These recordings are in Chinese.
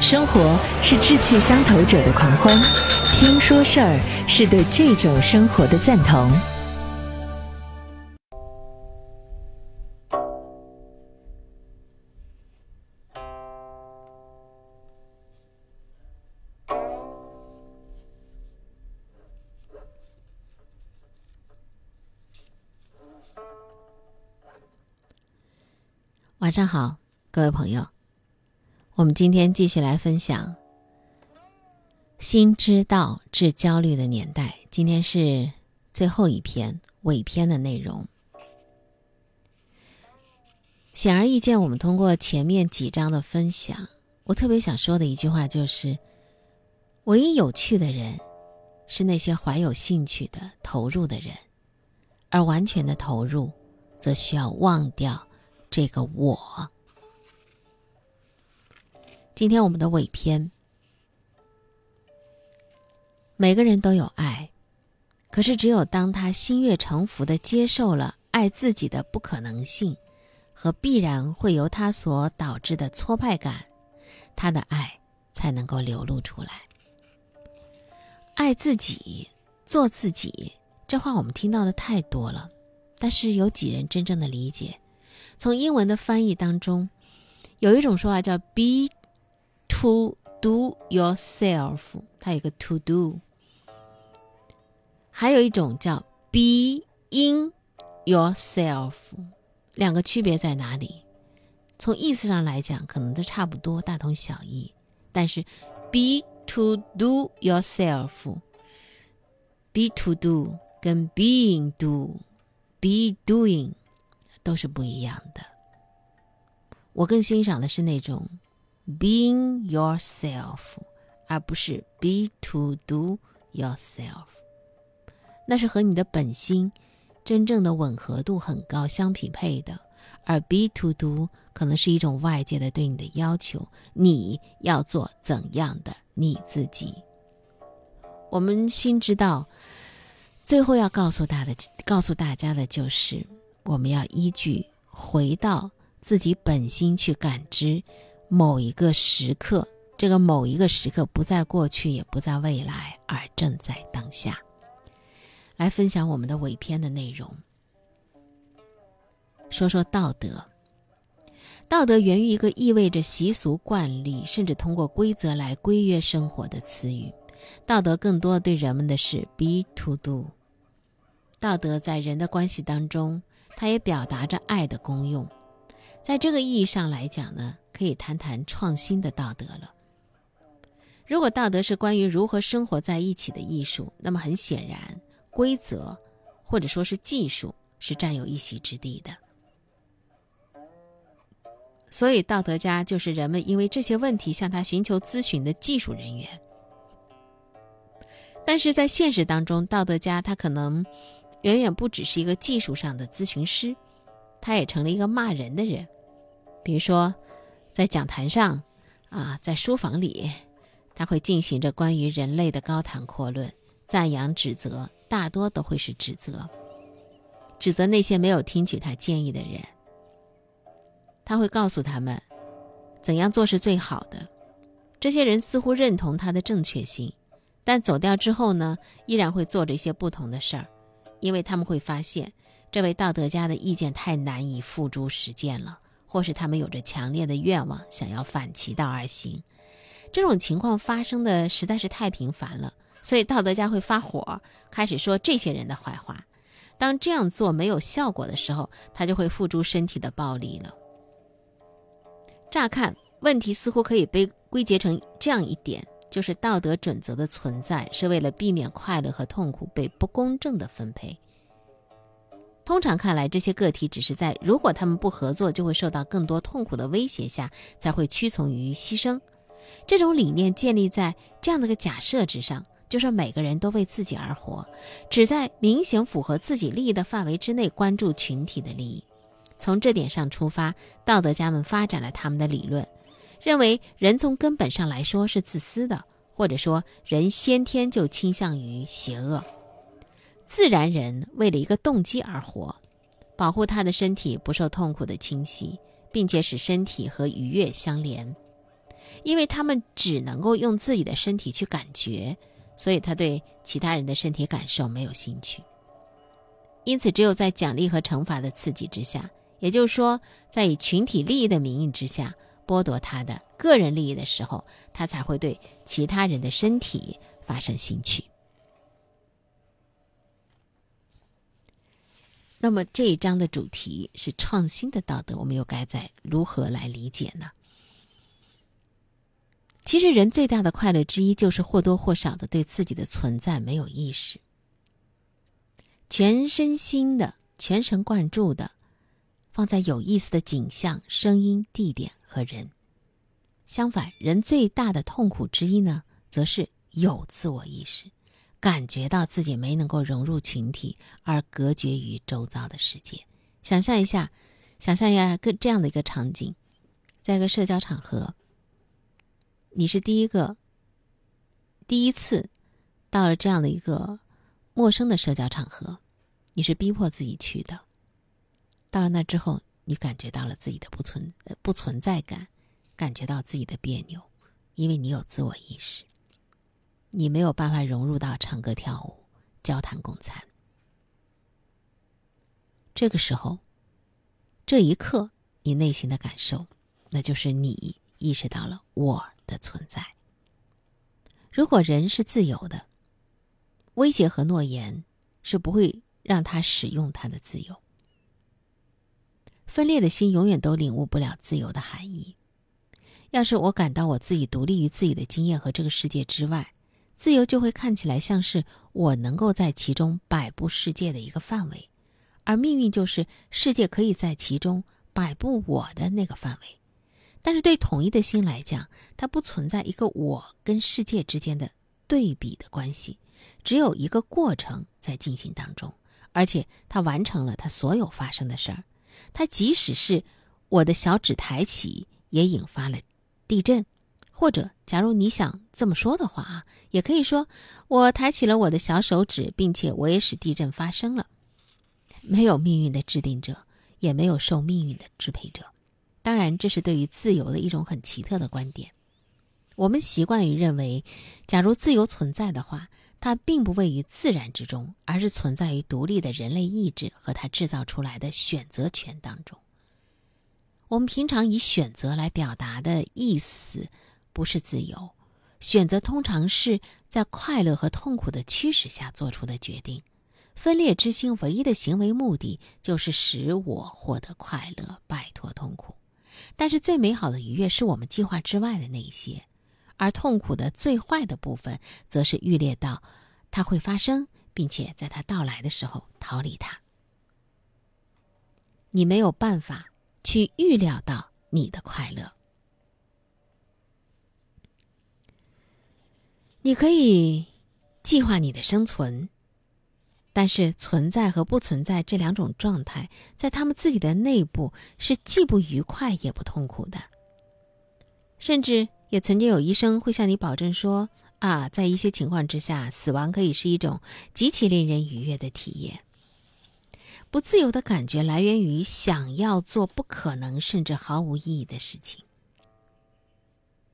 生活是志趣相投者的狂欢，听说事儿是对这种生活的赞同。晚上好，各位朋友。我们今天继续来分享《心知道治焦虑的年代》，今天是最后一篇尾篇的内容。显而易见，我们通过前面几章的分享，我特别想说的一句话就是：唯一有趣的人，是那些怀有兴趣的、投入的人，而完全的投入，则需要忘掉这个我。今天我们的尾篇，每个人都有爱，可是只有当他心悦诚服的接受了爱自己的不可能性和必然会由他所导致的挫败感，他的爱才能够流露出来。爱自己，做自己，这话我们听到的太多了，但是有几人真正的理解？从英文的翻译当中，有一种说法叫 “be”。To do yourself，它有个 to do，还有一种叫 be in yourself，两个区别在哪里？从意思上来讲，可能都差不多，大同小异。但是 be to do yourself，be to do 跟 being do，be doing 都是不一样的。我更欣赏的是那种。Being yourself，而不是 be to do yourself，那是和你的本心真正的吻合度很高相匹配的。而 be to do 可能是一种外界的对你的要求，你要做怎样的你自己。我们心知道，最后要告诉大的，告诉大家的就是，我们要依据回到自己本心去感知。某一个时刻，这个某一个时刻不在过去，也不在未来，而正在当下。来分享我们的尾篇的内容，说说道德。道德源于一个意味着习俗惯例，甚至通过规则来规约生活的词语。道德更多对人们的是 be to do。道德在人的关系当中，它也表达着爱的功用。在这个意义上来讲呢？可以谈谈创新的道德了。如果道德是关于如何生活在一起的艺术，那么很显然，规则或者说是技术是占有一席之地的。所以，道德家就是人们因为这些问题向他寻求咨询的技术人员。但是在现实当中，道德家他可能远远不只是一个技术上的咨询师，他也成了一个骂人的人，比如说。在讲坛上，啊，在书房里，他会进行着关于人类的高谈阔论，赞扬、指责，大多都会是指责，指责那些没有听取他建议的人。他会告诉他们怎样做是最好的。这些人似乎认同他的正确性，但走掉之后呢，依然会做着一些不同的事儿，因为他们会发现这位道德家的意见太难以付诸实践了。或是他们有着强烈的愿望，想要反其道而行，这种情况发生的实在是太频繁了，所以道德家会发火，开始说这些人的坏话。当这样做没有效果的时候，他就会付诸身体的暴力了。乍看，问题似乎可以被归结成这样一点：就是道德准则的存在是为了避免快乐和痛苦被不公正的分配。通常看来，这些个体只是在如果他们不合作，就会受到更多痛苦的威胁下，才会屈从于牺牲。这种理念建立在这样的个假设之上，就是每个人都为自己而活，只在明显符合自己利益的范围之内关注群体的利益。从这点上出发，道德家们发展了他们的理论，认为人从根本上来说是自私的，或者说人先天就倾向于邪恶。自然人为了一个动机而活，保护他的身体不受痛苦的侵袭，并且使身体和愉悦相连。因为他们只能够用自己的身体去感觉，所以他对其他人的身体感受没有兴趣。因此，只有在奖励和惩罚的刺激之下，也就是说，在以群体利益的名义之下剥夺他的个人利益的时候，他才会对其他人的身体发生兴趣。那么这一章的主题是创新的道德，我们又该在如何来理解呢？其实，人最大的快乐之一就是或多或少的对自己的存在没有意识，全身心的、全神贯注的放在有意思的景象、声音、地点和人。相反，人最大的痛苦之一呢，则是有自我意识。感觉到自己没能够融入群体，而隔绝于周遭的世界。想象一下，想象一下个这样的一个场景，在一个社交场合，你是第一个，第一次到了这样的一个陌生的社交场合，你是逼迫自己去的。到了那之后，你感觉到了自己的不存不存在感，感觉到自己的别扭，因为你有自我意识。你没有办法融入到唱歌跳舞、交谈共餐。这个时候，这一刻，你内心的感受，那就是你意识到了我的存在。如果人是自由的，威胁和诺言是不会让他使用他的自由。分裂的心永远都领悟不了自由的含义。要是我感到我自己独立于自己的经验和这个世界之外。自由就会看起来像是我能够在其中摆布世界的一个范围，而命运就是世界可以在其中摆布我的那个范围。但是对统一的心来讲，它不存在一个我跟世界之间的对比的关系，只有一个过程在进行当中，而且它完成了它所有发生的事儿。它即使是我的小指抬起，也引发了地震。或者，假如你想这么说的话啊，也可以说，我抬起了我的小手指，并且我也使地震发生了。没有命运的制定者，也没有受命运的支配者。当然，这是对于自由的一种很奇特的观点。我们习惯于认为，假如自由存在的话，它并不位于自然之中，而是存在于独立的人类意志和它制造出来的选择权当中。我们平常以选择来表达的意思。不是自由，选择通常是在快乐和痛苦的驱使下做出的决定。分裂之心唯一的行为目的就是使我获得快乐，摆脱痛苦。但是最美好的愉悦是我们计划之外的那些，而痛苦的最坏的部分，则是预列到它会发生，并且在它到来的时候逃离它。你没有办法去预料到你的快乐。你可以计划你的生存，但是存在和不存在这两种状态，在他们自己的内部是既不愉快也不痛苦的。甚至也曾经有医生会向你保证说：“啊，在一些情况之下，死亡可以是一种极其令人愉悦的体验。”不自由的感觉来源于想要做不可能甚至毫无意义的事情。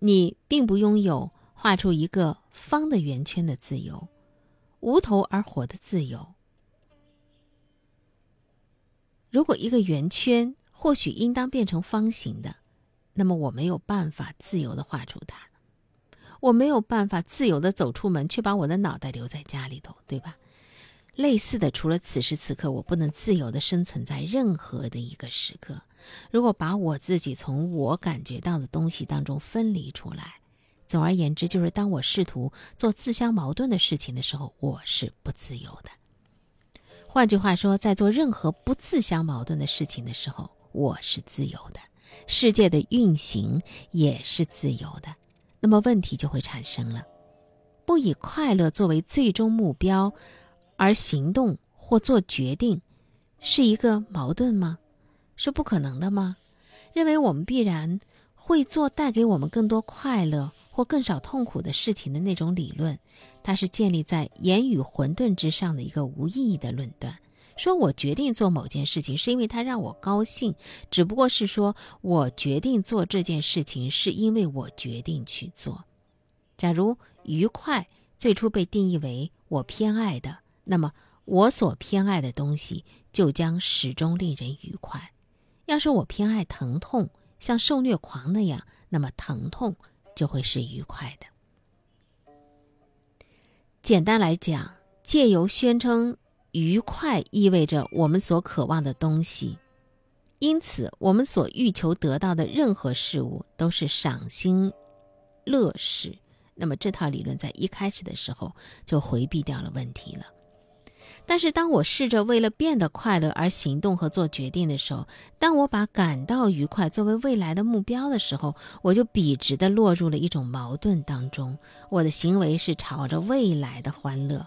你并不拥有。画出一个方的圆圈的自由，无头而活的自由。如果一个圆圈或许应当变成方形的，那么我没有办法自由的画出它。我没有办法自由的走出门，却把我的脑袋留在家里头，对吧？类似的，除了此时此刻，我不能自由的生存在任何的一个时刻。如果把我自己从我感觉到的东西当中分离出来。总而言之，就是当我试图做自相矛盾的事情的时候，我是不自由的。换句话说，在做任何不自相矛盾的事情的时候，我是自由的，世界的运行也是自由的。那么问题就会产生了：不以快乐作为最终目标而行动或做决定，是一个矛盾吗？是不可能的吗？认为我们必然会做带给我们更多快乐。或更少痛苦的事情的那种理论，它是建立在言语混沌之上的一个无意义的论断，说我决定做某件事情是因为它让我高兴，只不过是说我决定做这件事情是因为我决定去做。假如愉快最初被定义为我偏爱的，那么我所偏爱的东西就将始终令人愉快。要是我偏爱疼痛，像受虐狂那样，那么疼痛就会是愉快的。简单来讲，借由宣称愉快意味着我们所渴望的东西，因此我们所欲求得到的任何事物都是赏心乐事。那么这套理论在一开始的时候就回避掉了问题了。但是当我试着为了变得快乐而行动和做决定的时候，当我把感到愉快作为未来的目标的时候，我就笔直地落入了一种矛盾当中。我的行为是朝着未来的欢乐，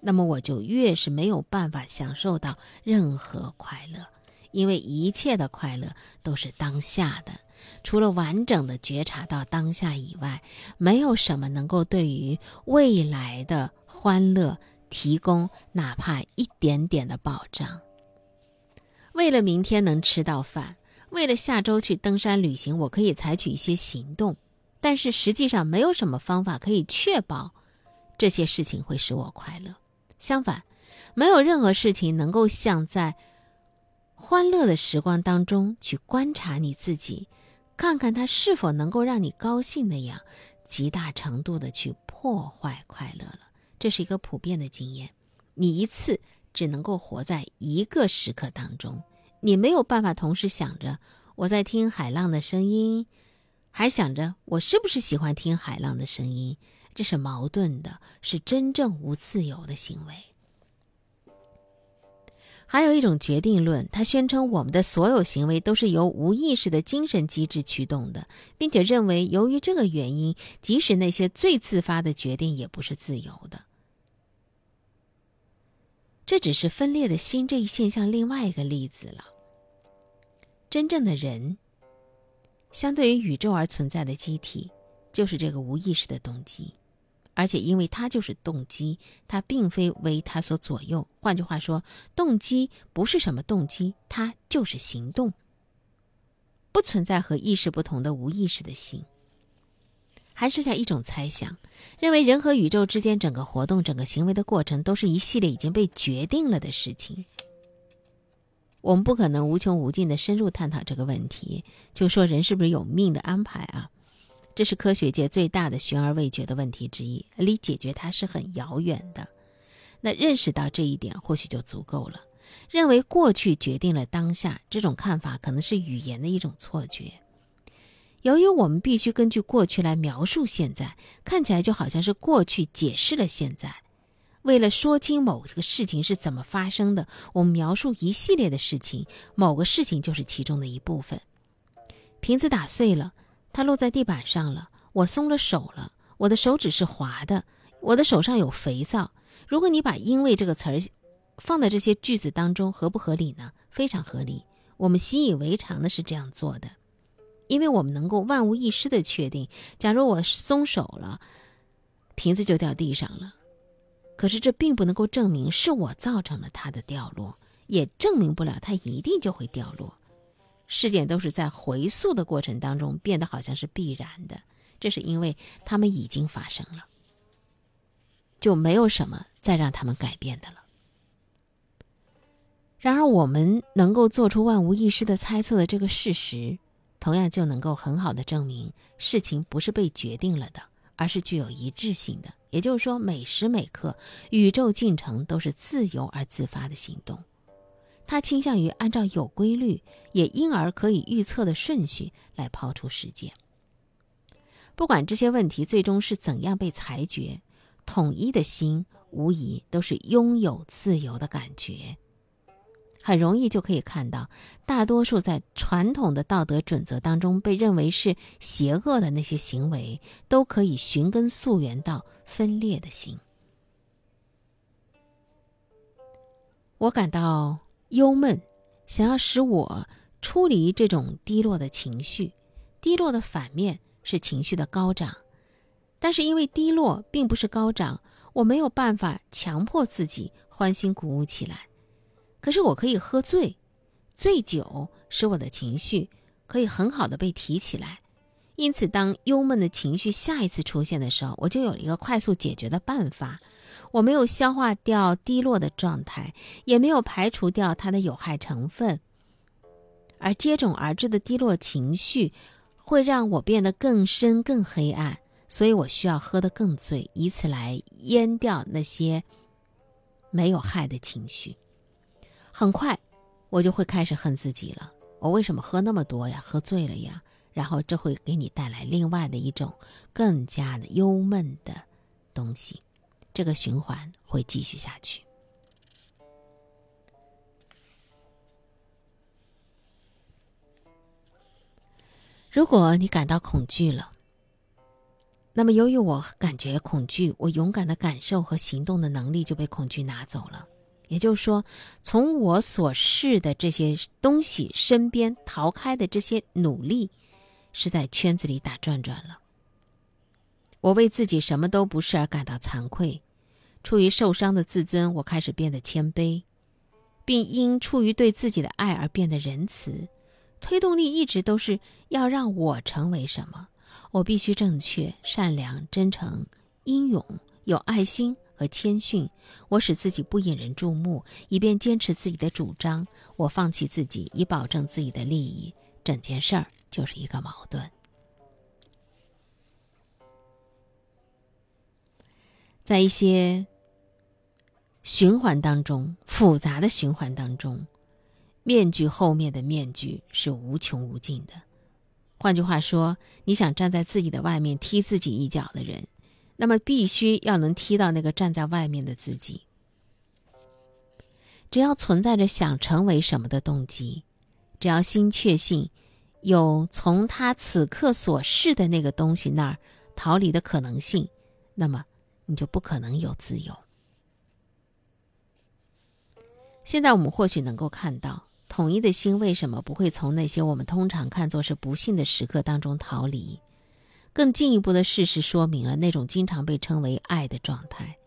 那么我就越是没有办法享受到任何快乐，因为一切的快乐都是当下的。除了完整的觉察到当下以外，没有什么能够对于未来的欢乐提供哪怕一点点的保障。为了明天能吃到饭，为了下周去登山旅行，我可以采取一些行动，但是实际上没有什么方法可以确保这些事情会使我快乐。相反，没有任何事情能够像在欢乐的时光当中去观察你自己。看看它是否能够让你高兴那样，极大程度的去破坏快乐了。这是一个普遍的经验。你一次只能够活在一个时刻当中，你没有办法同时想着我在听海浪的声音，还想着我是不是喜欢听海浪的声音。这是矛盾的，是真正无自由的行为。还有一种决定论，它宣称我们的所有行为都是由无意识的精神机制驱动的，并且认为由于这个原因，即使那些最自发的决定也不是自由的。这只是分裂的心这一现象另外一个例子了。真正的人，相对于宇宙而存在的机体，就是这个无意识的动机。而且，因为它就是动机，它并非为它所左右。换句话说，动机不是什么动机，它就是行动。不存在和意识不同的无意识的心。还剩下一种猜想，认为人和宇宙之间整个活动、整个行为的过程，都是一系列已经被决定了的事情。我们不可能无穷无尽的深入探讨这个问题，就说人是不是有命的安排啊？这是科学界最大的悬而未决的问题之一，离解决它是很遥远的。那认识到这一点，或许就足够了。认为过去决定了当下，这种看法可能是语言的一种错觉。由于我们必须根据过去来描述现在，看起来就好像是过去解释了现在。为了说清某一个事情是怎么发生的，我们描述一系列的事情，某个事情就是其中的一部分。瓶子打碎了。它落在地板上了，我松了手了，我的手指是滑的，我的手上有肥皂。如果你把“因为”这个词儿放在这些句子当中，合不合理呢？非常合理。我们习以为常的是这样做的，因为我们能够万无一失的确定，假如我松手了，瓶子就掉地上了。可是这并不能够证明是我造成了它的掉落，也证明不了它一定就会掉落。事件都是在回溯的过程当中变得好像是必然的，这是因为他们已经发生了，就没有什么再让他们改变的了。然而，我们能够做出万无一失的猜测的这个事实，同样就能够很好的证明事情不是被决定了的，而是具有一致性的。也就是说，每时每刻，宇宙进程都是自由而自发的行动。他倾向于按照有规律，也因而可以预测的顺序来抛出事件。不管这些问题最终是怎样被裁决，统一的心无疑都是拥有自由的感觉。很容易就可以看到，大多数在传统的道德准则当中被认为是邪恶的那些行为，都可以寻根溯源到分裂的心。我感到。忧闷，想要使我出离这种低落的情绪。低落的反面是情绪的高涨，但是因为低落并不是高涨，我没有办法强迫自己欢欣鼓舞起来。可是我可以喝醉，醉酒使我的情绪可以很好的被提起来。因此，当忧闷的情绪下一次出现的时候，我就有了一个快速解决的办法。我没有消化掉低落的状态，也没有排除掉它的有害成分，而接踵而至的低落情绪会让我变得更深、更黑暗，所以我需要喝得更醉，以此来淹掉那些没有害的情绪。很快，我就会开始恨自己了。我为什么喝那么多呀？喝醉了呀？然后这会给你带来另外的一种更加的忧闷的东西，这个循环会继续下去。如果你感到恐惧了，那么由于我感觉恐惧，我勇敢的感受和行动的能力就被恐惧拿走了。也就是说，从我所示的这些东西身边逃开的这些努力。是在圈子里打转转了。我为自己什么都不是而感到惭愧，出于受伤的自尊，我开始变得谦卑，并因出于对自己的爱而变得仁慈。推动力一直都是要让我成为什么？我必须正确、善良、真诚、英勇、有爱心和谦逊。我使自己不引人注目，以便坚持自己的主张。我放弃自己，以保证自己的利益。整件事儿。就是一个矛盾，在一些循环当中，复杂的循环当中，面具后面的面具是无穷无尽的。换句话说，你想站在自己的外面踢自己一脚的人，那么必须要能踢到那个站在外面的自己。只要存在着想成为什么的动机，只要心确信。有从他此刻所示的那个东西那儿逃离的可能性，那么你就不可能有自由。现在我们或许能够看到，统一的心为什么不会从那些我们通常看作是不幸的时刻当中逃离？更进一步的事实说明了那种经常被称为爱的状态。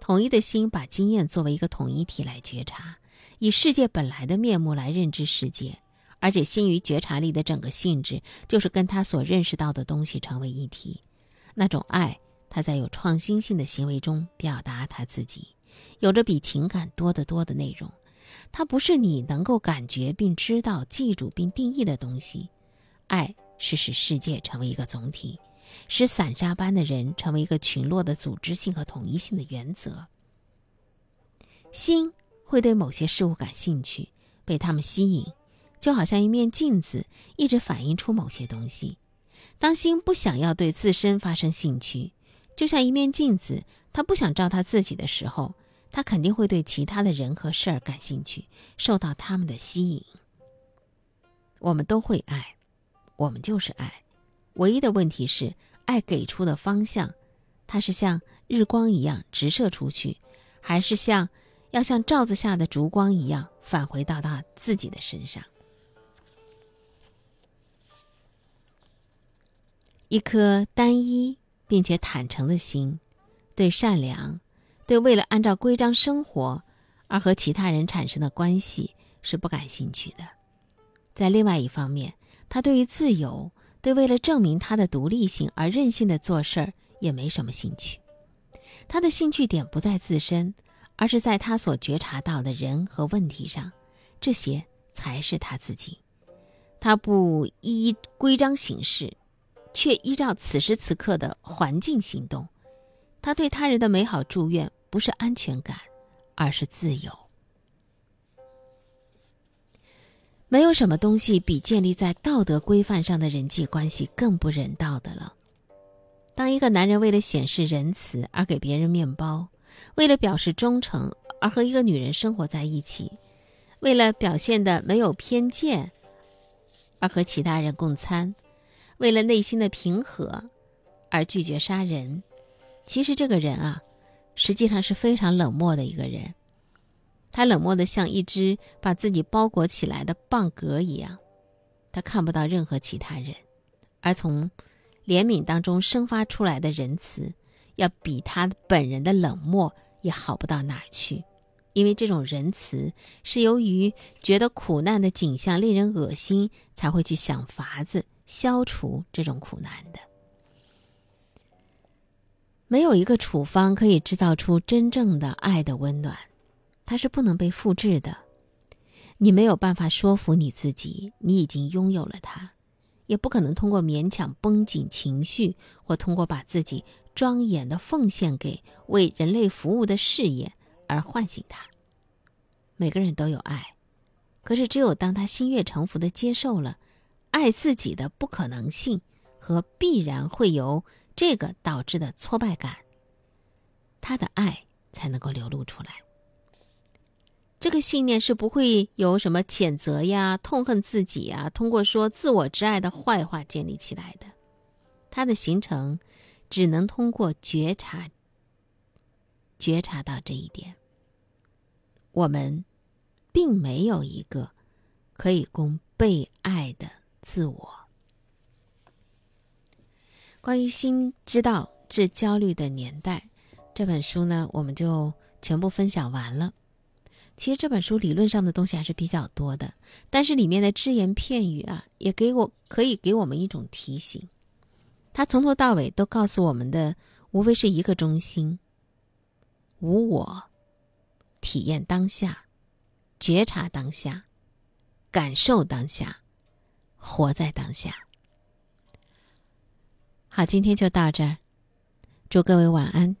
统一的心把经验作为一个统一体来觉察，以世界本来的面目来认知世界。而且，心与觉察力的整个性质，就是跟他所认识到的东西成为一体。那种爱，他在有创新性的行为中表达他自己，有着比情感多得多的内容。它不是你能够感觉并知道、记住并定义的东西。爱是使世界成为一个总体，使散沙般的人成为一个群落的组织性和统一性的原则。心会对某些事物感兴趣，被他们吸引。就好像一面镜子，一直反映出某些东西。当心不想要对自身发生兴趣，就像一面镜子，他不想照他自己的时候，他肯定会对其他的人和事儿感兴趣，受到他们的吸引。我们都会爱，我们就是爱。唯一的问题是，爱给出的方向，它是像日光一样直射出去，还是像要像罩子下的烛光一样返回到他自己的身上？一颗单一并且坦诚的心，对善良，对为了按照规章生活而和其他人产生的关系是不感兴趣的。在另外一方面，他对于自由，对为了证明他的独立性而任性的做事儿也没什么兴趣。他的兴趣点不在自身，而是在他所觉察到的人和问题上，这些才是他自己。他不依规章行事。却依照此时此刻的环境行动，他对他人的美好祝愿不是安全感，而是自由。没有什么东西比建立在道德规范上的人际关系更不人道的了。当一个男人为了显示仁慈而给别人面包，为了表示忠诚而和一个女人生活在一起，为了表现的没有偏见而和其他人共餐。为了内心的平和，而拒绝杀人，其实这个人啊，实际上是非常冷漠的一个人。他冷漠的像一只把自己包裹起来的蚌壳一样，他看不到任何其他人，而从怜悯当中生发出来的仁慈，要比他本人的冷漠也好不到哪儿去。因为这种仁慈是由于觉得苦难的景象令人恶心，才会去想法子消除这种苦难的。没有一个处方可以制造出真正的爱的温暖，它是不能被复制的。你没有办法说服你自己，你已经拥有了它，也不可能通过勉强绷紧情绪，或通过把自己庄严的奉献给为人类服务的事业而唤醒它。每个人都有爱，可是只有当他心悦诚服的接受了爱自己的不可能性和必然会由这个导致的挫败感，他的爱才能够流露出来。这个信念是不会有什么谴责呀、痛恨自己呀，通过说自我之爱的坏话建立起来的。它的形成，只能通过觉察，觉察到这一点。我们，并没有一个可以供被爱的自我。关于《心知道治焦虑的年代》这本书呢，我们就全部分享完了。其实这本书理论上的东西还是比较多的，但是里面的只言片语啊，也给我可以给我们一种提醒。他从头到尾都告诉我们的，无非是一个中心：无我，体验当下，觉察当下，感受当下，活在当下。好，今天就到这儿，祝各位晚安。